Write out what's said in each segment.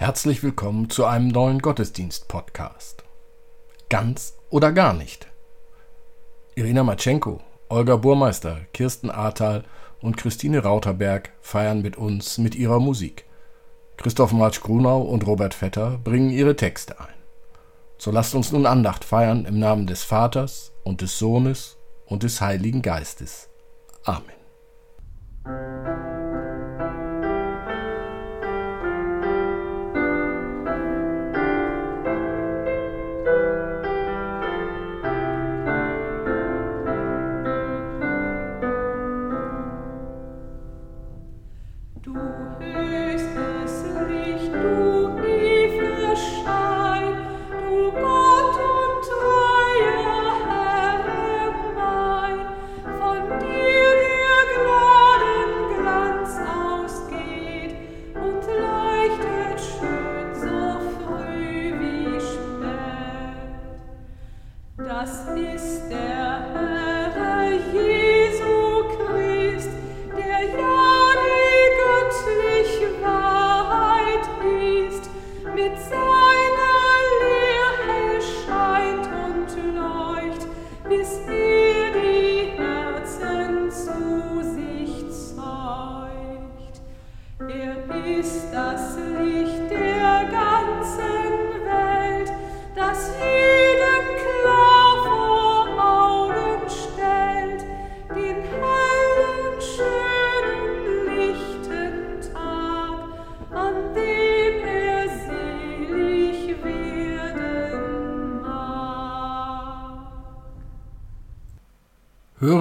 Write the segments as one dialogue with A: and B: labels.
A: Herzlich willkommen zu einem neuen Gottesdienst-Podcast. Ganz oder gar nicht. Irina Matschenko, Olga Burmeister, Kirsten Ahrtal und Christine Rauterberg feiern mit uns mit ihrer Musik. Christoph Marsch-Grunau und Robert Vetter bringen ihre Texte ein. So lasst uns nun Andacht feiern im Namen des Vaters und des Sohnes und des Heiligen Geistes. Amen.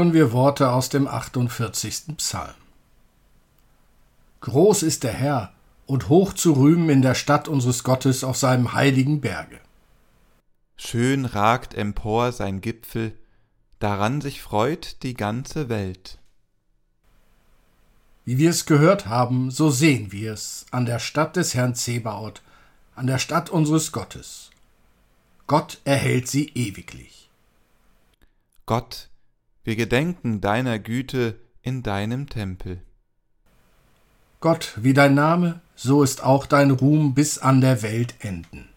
A: Hören wir Worte aus dem 48. Psalm. Groß ist der Herr und hoch zu rühmen in der Stadt unseres Gottes auf seinem heiligen Berge.
B: Schön ragt empor sein Gipfel, daran sich freut die ganze Welt.
A: Wie wir es gehört haben, so sehen wir es an der Stadt des Herrn Zebaoth, an der Stadt unseres Gottes. Gott erhält sie ewiglich.
B: Gott wir gedenken deiner Güte in deinem Tempel.
A: Gott, wie dein Name, so ist auch dein Ruhm bis an der Welt enden.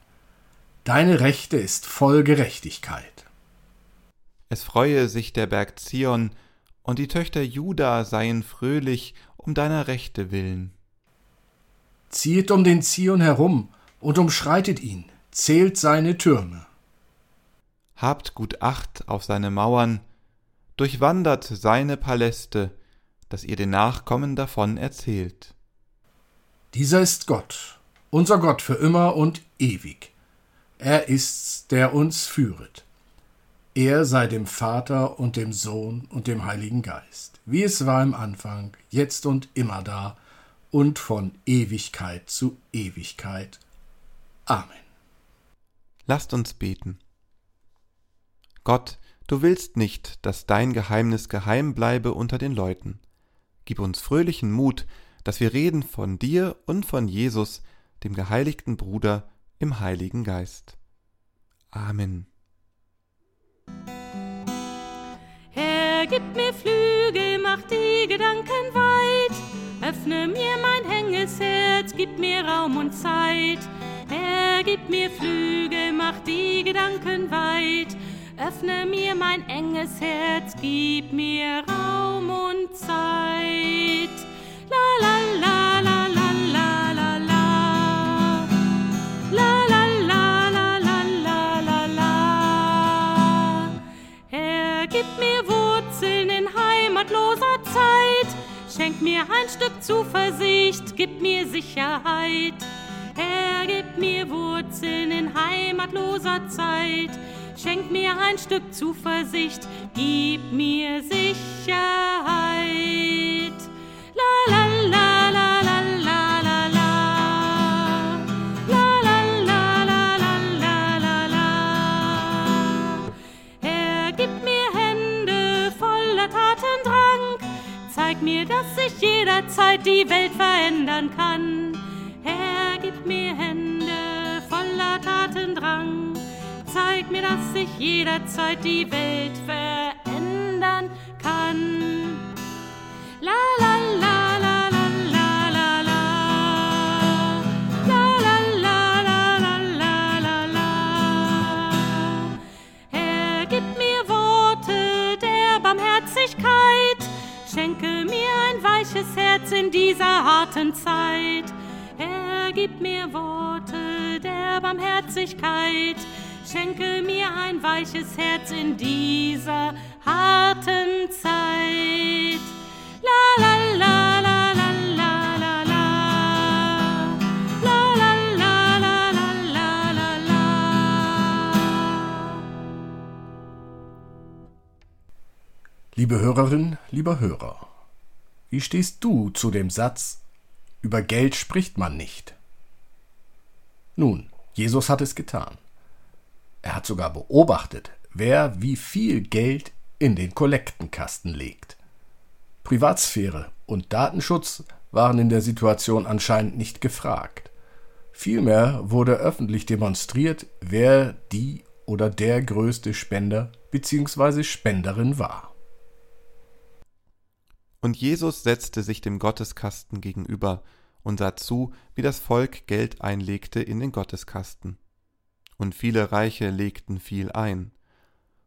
A: Deine Rechte ist voll Gerechtigkeit.
B: Es freue sich der Berg Zion, und die Töchter Juda seien fröhlich um deiner Rechte willen.
A: Ziehet um den Zion herum und umschreitet ihn, zählt seine Türme.
B: Habt gut Acht auf seine Mauern, durchwandert seine Paläste, dass ihr den Nachkommen davon erzählt.
A: Dieser ist Gott, unser Gott für immer und ewig. Er ist's, der uns führet. Er sei dem Vater und dem Sohn und dem Heiligen Geist, wie es war im Anfang, jetzt und immer da und von Ewigkeit zu Ewigkeit. Amen.
B: Lasst uns beten. Gott, Du willst nicht, dass dein Geheimnis geheim bleibe unter den Leuten. Gib uns fröhlichen Mut, dass wir reden von dir und von Jesus, dem geheiligten Bruder, im Heiligen Geist. Amen.
C: Herr, gib mir Flügel, mach die Gedanken weit. Öffne mir mein hänges Herz, gib mir Raum und Zeit. Herr, gib mir Flügel, mach die Gedanken weit. Öffne mir mein enges Herz, gib mir Raum Schenk mir ein Stück Zuversicht, gib mir Sicherheit. Herr, gib mir Wurzeln in heimatloser Zeit Schenk mir ein Stück Zuversicht, gib mir Sicherheit. La la la la la la la la. La la la la la la la la. Herr, gib mir Hände voller Tatendrang. Zeig mir, dass ich jederzeit die Welt verändern kann. Herr, gib mir Hände voller Tatendrang zeig mir, dass ich jederzeit die Welt verändern weiches Herz in dieser harten Zeit. Er gibt mir Worte der Barmherzigkeit. Schenke mir ein weiches Herz in dieser harten Zeit. La la la la.
A: Liebe Hörerin, lieber Hörer, wie stehst du zu dem Satz, über Geld spricht man nicht? Nun, Jesus hat es getan. Er hat sogar beobachtet, wer wie viel Geld in den Kollektenkasten legt. Privatsphäre und Datenschutz waren in der Situation anscheinend nicht gefragt. Vielmehr wurde öffentlich demonstriert, wer die oder der größte Spender bzw. Spenderin war.
B: Und Jesus setzte sich dem Gotteskasten gegenüber und sah zu, wie das Volk Geld einlegte in den Gotteskasten. Und viele Reiche legten viel ein.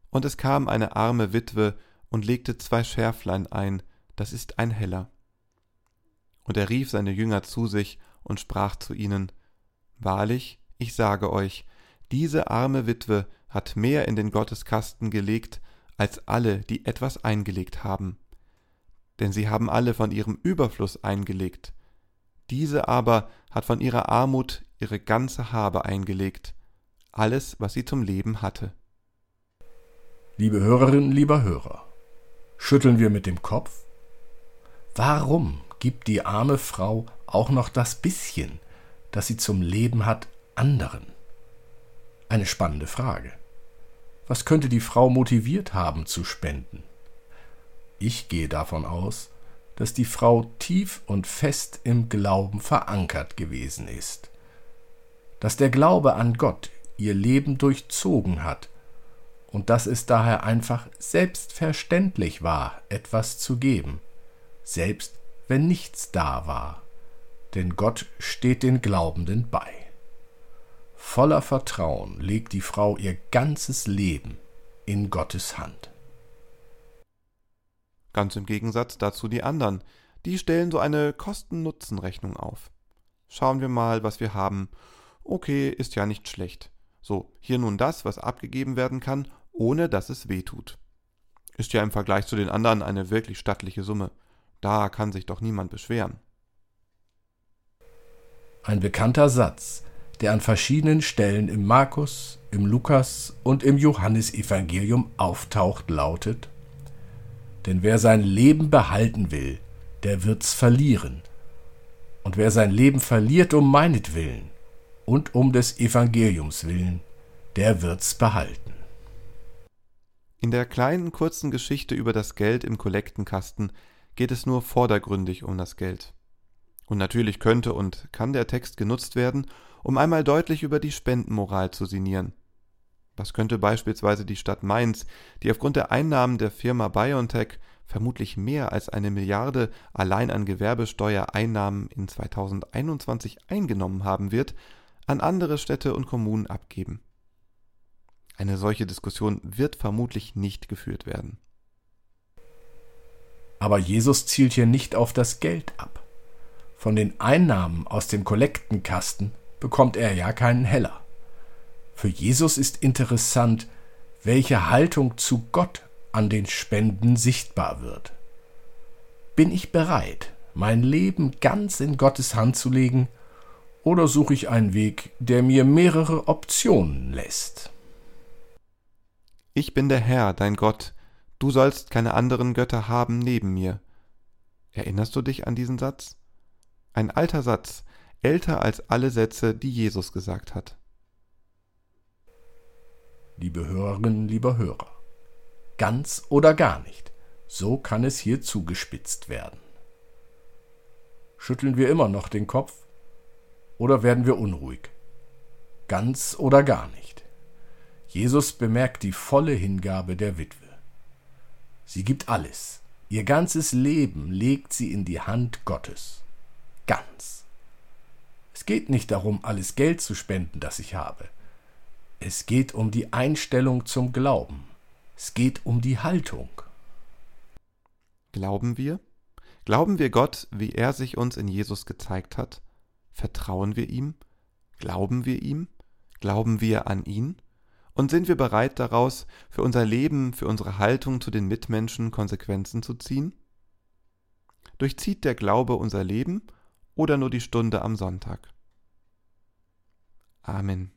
B: Und es kam eine arme Witwe und legte zwei Schärflein ein, das ist ein Heller. Und er rief seine Jünger zu sich und sprach zu ihnen, Wahrlich, ich sage euch, diese arme Witwe hat mehr in den Gotteskasten gelegt, als alle, die etwas eingelegt haben. Denn sie haben alle von ihrem Überfluss eingelegt. Diese aber hat von ihrer Armut ihre ganze Habe eingelegt, alles, was sie zum Leben hatte.
A: Liebe Hörerinnen, lieber Hörer, schütteln wir mit dem Kopf? Warum gibt die arme Frau auch noch das bisschen, das sie zum Leben hat, anderen? Eine spannende Frage. Was könnte die Frau motiviert haben zu spenden? Ich gehe davon aus, dass die Frau tief und fest im Glauben verankert gewesen ist, dass der Glaube an Gott ihr Leben durchzogen hat und dass es daher einfach selbstverständlich war, etwas zu geben, selbst wenn nichts da war, denn Gott steht den Glaubenden bei. Voller Vertrauen legt die Frau ihr ganzes Leben in Gottes Hand.
B: Ganz im Gegensatz dazu die anderen, die stellen so eine Kosten-Nutzen-Rechnung auf. Schauen wir mal, was wir haben. Okay, ist ja nicht schlecht. So, hier nun das, was abgegeben werden kann, ohne dass es weh tut. Ist ja im Vergleich zu den anderen eine wirklich stattliche Summe. Da kann sich doch niemand beschweren.
A: Ein bekannter Satz, der an verschiedenen Stellen im Markus, im Lukas und im Johannesevangelium auftaucht, lautet: Denn wer sein Leben behalten will, der wird's verlieren. Und wer sein Leben verliert um meinetwillen und um des Evangeliums willen, der wird's behalten.
B: In der kleinen kurzen Geschichte über das Geld im Kollektenkasten geht es nur vordergründig um das Geld. Und natürlich könnte und kann der Text genutzt werden, um einmal deutlich über die Spendenmoral zu sinnieren. Was könnte beispielsweise die Stadt Mainz, die aufgrund der Einnahmen der Firma BioNTech vermutlich mehr als eine Milliarde allein an Gewerbesteuereinnahmen in 2021 eingenommen haben wird, an andere Städte und Kommunen abgeben? Eine solche Diskussion wird vermutlich nicht geführt werden.
A: Aber Jesus zielt hier nicht auf das Geld ab. Von den Einnahmen aus dem Kollektenkasten bekommt er ja keinen Heller. Für Jesus ist interessant, welche Haltung zu Gott an den Spenden sichtbar wird. Bin ich bereit, mein Leben ganz in Gottes Hand zu legen, oder suche ich einen Weg, der mir mehrere Optionen lässt?
B: Ich bin der Herr, dein Gott, du sollst keine anderen Götter haben neben mir. Erinnerst du dich an diesen Satz? Ein alter Satz, älter als alle Sätze, die Jesus gesagt hat.
A: Liebe Hörerinnen, lieber Hörer, ganz oder gar nicht, so kann es hier zugespitzt werden. Schütteln wir immer noch den Kopf oder werden wir unruhig? Ganz oder gar nicht. Jesus bemerkt die volle Hingabe der Witwe. Sie gibt alles. Ihr ganzes Leben legt sie in die Hand Gottes. Ganz. Es geht nicht darum, alles Geld zu spenden, das ich habe. Es geht um die Einstellung zum Glauben. Es geht um die Haltung.
B: Glauben wir? Glauben wir Gott, wie er sich uns in Jesus gezeigt hat? Vertrauen wir ihm? Glauben wir ihm? Glauben wir an ihn? Und sind wir bereit daraus, für unser Leben, für unsere Haltung zu den Mitmenschen Konsequenzen zu ziehen? Durchzieht der Glaube unser Leben oder nur die Stunde am Sonntag? Amen.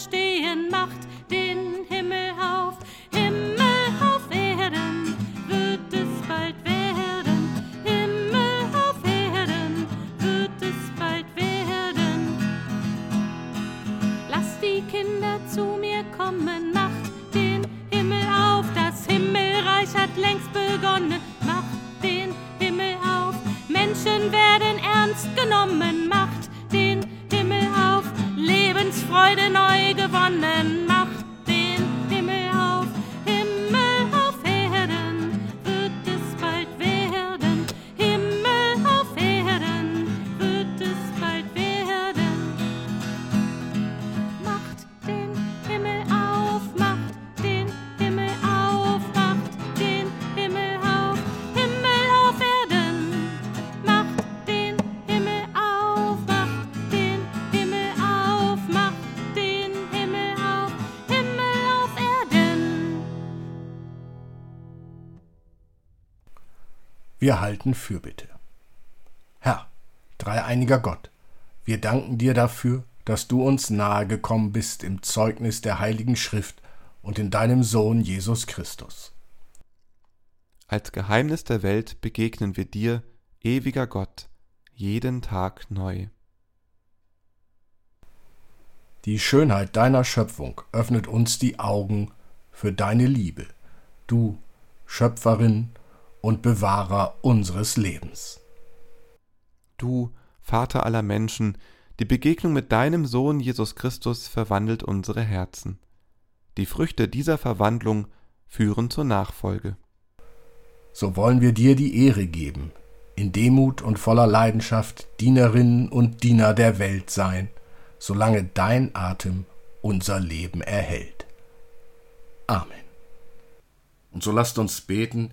C: Verstehen,
A: Wir halten Fürbitte. Herr, dreieiniger Gott, wir danken dir dafür, dass du uns nahe gekommen bist im Zeugnis der Heiligen Schrift und in deinem Sohn Jesus Christus.
B: Als Geheimnis der Welt begegnen wir dir, ewiger Gott, jeden Tag neu.
A: Die Schönheit deiner Schöpfung öffnet uns die Augen für deine Liebe, du Schöpferin und Bewahrer unseres Lebens.
B: Du, Vater aller Menschen, die Begegnung mit deinem Sohn Jesus Christus verwandelt unsere Herzen. Die Früchte dieser Verwandlung führen zur Nachfolge.
A: So wollen wir dir die Ehre geben, in Demut und voller Leidenschaft Dienerinnen und Diener der Welt sein, solange dein Atem unser Leben erhält. Amen. Und so lasst uns beten,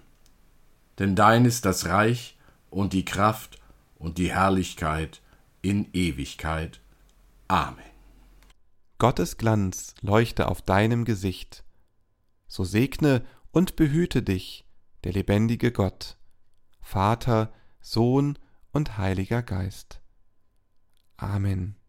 A: Denn dein ist das Reich und die Kraft und die Herrlichkeit in Ewigkeit. Amen.
B: Gottes Glanz leuchte auf deinem Gesicht. So segne und behüte dich der lebendige Gott, Vater, Sohn und Heiliger Geist. Amen.